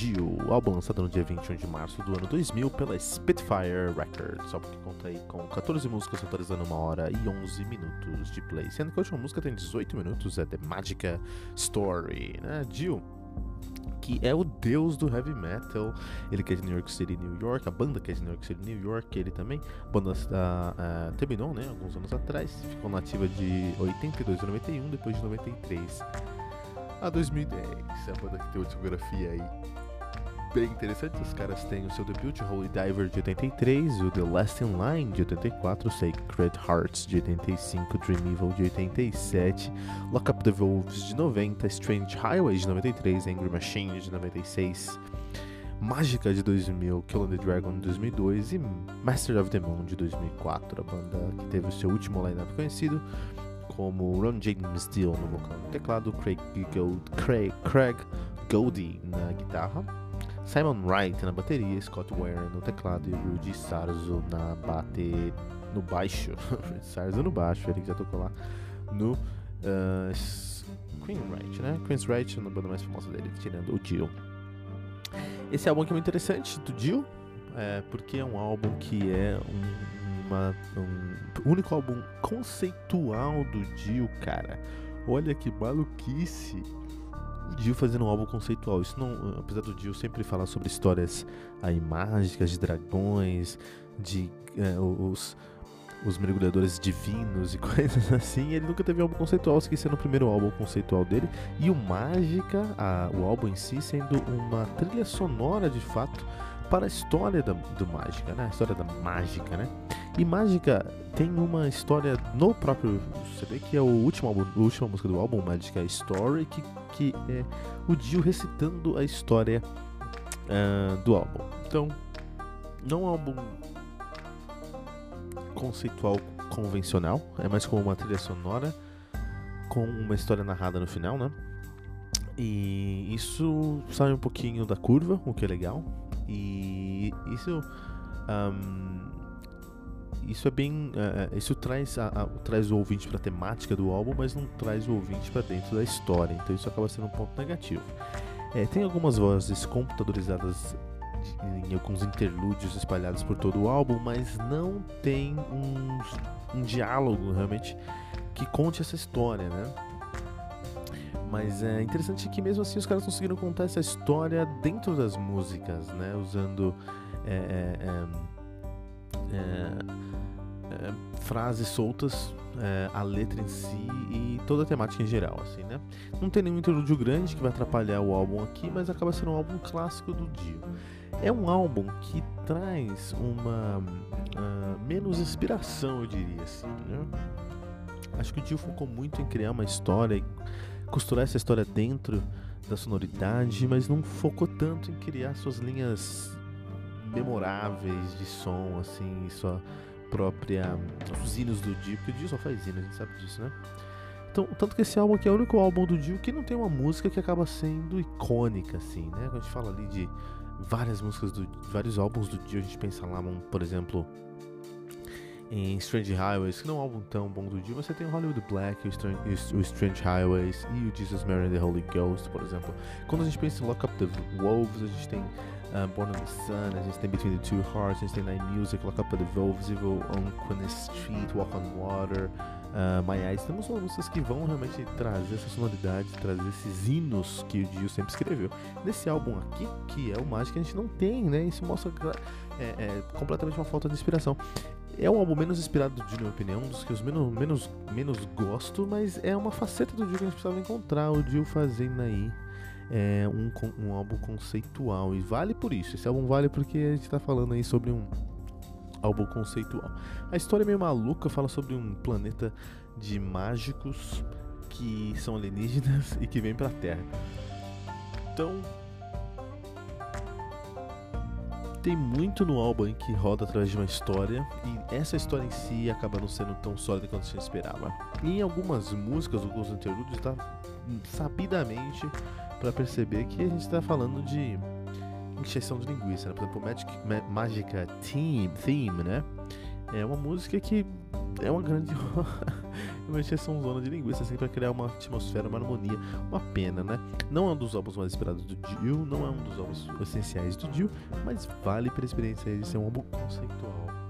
Dio, álbum lançado no dia 21 de março do ano 2000 pela Spitfire Records, álbum que conta aí com 14 músicas totalizando uma hora e 11 minutos de play, sendo que a última música tem 18 minutos, é The Magica Story, né? Dio, que é o deus do heavy metal, ele que é de New York City, New York, a banda que é de New York City, New York, ele também, a banda uh, uh, terminou, né, alguns anos atrás, ficou nativa de 82 a 91, depois de 93 a 2010. É a banda que tem uma discografia aí bem interessante. Os caras têm o seu debut, Holy Diver de 83, o The Last in Line de 84, Sacred Hearts de 85, Dream Evil de 87, Lock Up the Wolves de 90, Strange Highways de 93, Angry Machine de 96. Mágica de 2000, Kill the Dragon de 2002 e Master of the Moon de 2004, a banda que teve o seu último lineup conhecido, como Ron James Dio no vocal no teclado, Craig, Gold, Craig, Craig Goldie na guitarra, Simon Wright na bateria, Scott Ware no teclado e Rudy Sarzo na bate no baixo. Rudy Sarzo no baixo, ele que já tocou lá no uh, Queen Wright, né? Queen's Wright, na banda mais famosa dele, tirando o Dio. Esse álbum aqui é muito interessante do Dio, é, porque é um álbum que é um uma, um único álbum conceitual do Dio, cara. Olha que maluquice. Dio fazendo um álbum conceitual. Isso não, apesar do Dio sempre falar sobre histórias aí mágicas, de dragões, de é, os os mergulhadores divinos e coisas assim, ele nunca teve um álbum conceitual, sendo o primeiro álbum conceitual dele, e o Mágica, a, o álbum em si, sendo uma trilha sonora de fato para a história da, do Mágica, né? A história da mágica, né? E Mágica tem uma história no próprio CD, que é o último álbum, a última música do álbum, Mágica Story, que, que é o Dio recitando a história uh, do álbum. Então, não é um álbum conceitual convencional, é mais como uma trilha sonora com uma história narrada no final, né? E isso sai um pouquinho da curva, o que é legal. E isso um, isso é bem. Uh, isso traz, a, a, traz o ouvinte para a temática do álbum, mas não traz o ouvinte para dentro da história. Então isso acaba sendo um ponto negativo. É, tem algumas vozes computadorizadas em alguns interlúdios espalhados por todo o álbum, mas não tem um, um diálogo realmente que conte essa história, né? Mas é interessante que mesmo assim os caras conseguiram contar essa história dentro das músicas, né? Usando é, é, é, é é, frases soltas, a letra em si e toda a temática em geral, assim, né? Não tem nenhum interlúdio grande que vai atrapalhar o álbum aqui, mas acaba sendo um álbum clássico do Dio. É um álbum que traz uma uh, menos inspiração, eu diria assim, né? Acho que o Dio focou muito em criar uma história e costurar essa história dentro da sonoridade, mas não focou tanto em criar suas linhas memoráveis de som, assim, sua própria. os hinos do Dio, porque o Dio só faz hinos, a gente sabe disso, né? Então, tanto que esse álbum aqui é o único álbum do Dio que não tem uma música que acaba sendo icônica, assim, né? Quando a gente fala ali de várias músicas, do, vários álbuns do Dio, a gente pensa lá, por exemplo, em Strange Highways, que não é um álbum tão bom do Dio, mas você tem o Hollywood Black, o Strange, o Strange Highways e o Jesus, Mary and the Holy Ghost, por exemplo. Quando a gente pensa em Lock Up the Wolves, a gente tem uh, Born on the Sun, a gente tem Between the Two Hearts, a gente tem Night Music, Lock Up the Wolves, Evil on Queen Street, Walk on Water, uh, My Eyes. Temos músicas que vão realmente trazer essa sonoridade, trazer esses hinos que o Dio sempre escreveu. Nesse álbum aqui, que é o Magic, a gente não tem, né? Isso mostra é, é, completamente uma falta de inspiração. É um álbum menos inspirado do Dio, na minha opinião, um dos que eu menos, menos, menos gosto, mas é uma faceta do Dio que a gente precisava encontrar o Dio fazendo aí é, um, um álbum conceitual. E vale por isso, esse álbum vale porque a gente está falando aí sobre um álbum conceitual. A história é meio maluca, fala sobre um planeta de mágicos que são alienígenas e que vêm pra Terra. Então, tem muito no álbum que roda através de uma história e essa história em si acaba não sendo tão sólida quanto gente esperava. E em algumas músicas, alguns interlúdios, está sabidamente para perceber que a gente está falando de encheção de linguiça. Né? Por exemplo, Magic, Ma Magica Theme, Theme, né? É uma música que é uma grande uma encheção zona de linguiça assim para criar uma atmosfera, uma harmonia, uma pena, né? Não é um dos álbuns mais esperados do Dio, não é um dos álbuns essenciais do Dio, mas vale para a experiência de ser um álbum conceitual